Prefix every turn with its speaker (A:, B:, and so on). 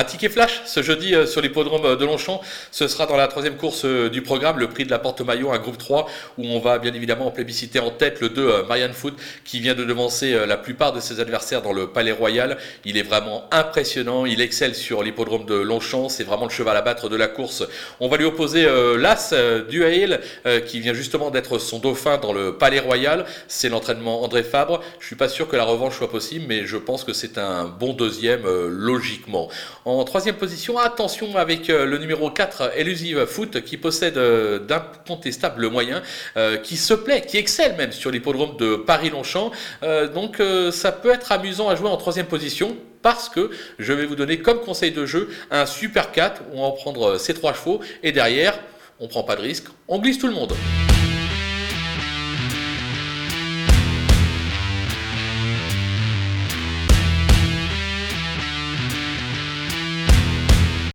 A: Un ticket flash ce jeudi euh, sur l'hippodrome de Longchamp. Ce sera dans la troisième course euh, du programme, le prix de la porte maillot, un groupe 3, où on va bien évidemment plébisciter en tête le 2 euh, Marianne Foot, qui vient de devancer la plupart de ses adversaires dans le Palais Royal. Il est vraiment impressionnant, il excelle sur l'hippodrome de Longchamp, c'est vraiment le cheval à battre de la course. On va lui opposer l'As du qui vient justement d'être son dauphin dans le Palais Royal. C'est l'entraînement André Fabre. Je suis pas sûr que la revanche soit possible, mais je pense que c'est un bon deuxième logiquement. En troisième position, attention avec euh, le numéro 4, Elusive Foot, qui possède euh, d'incontestables moyens, euh, qui se plaît, qui excelle même sur l'hippodrome de Paris-Longchamp. donc ça peut être amusant à jouer en troisième position parce que je vais vous donner comme conseil de jeu un super 4 où on va prendre ces trois chevaux et derrière on prend pas de risque, on glisse tout le monde.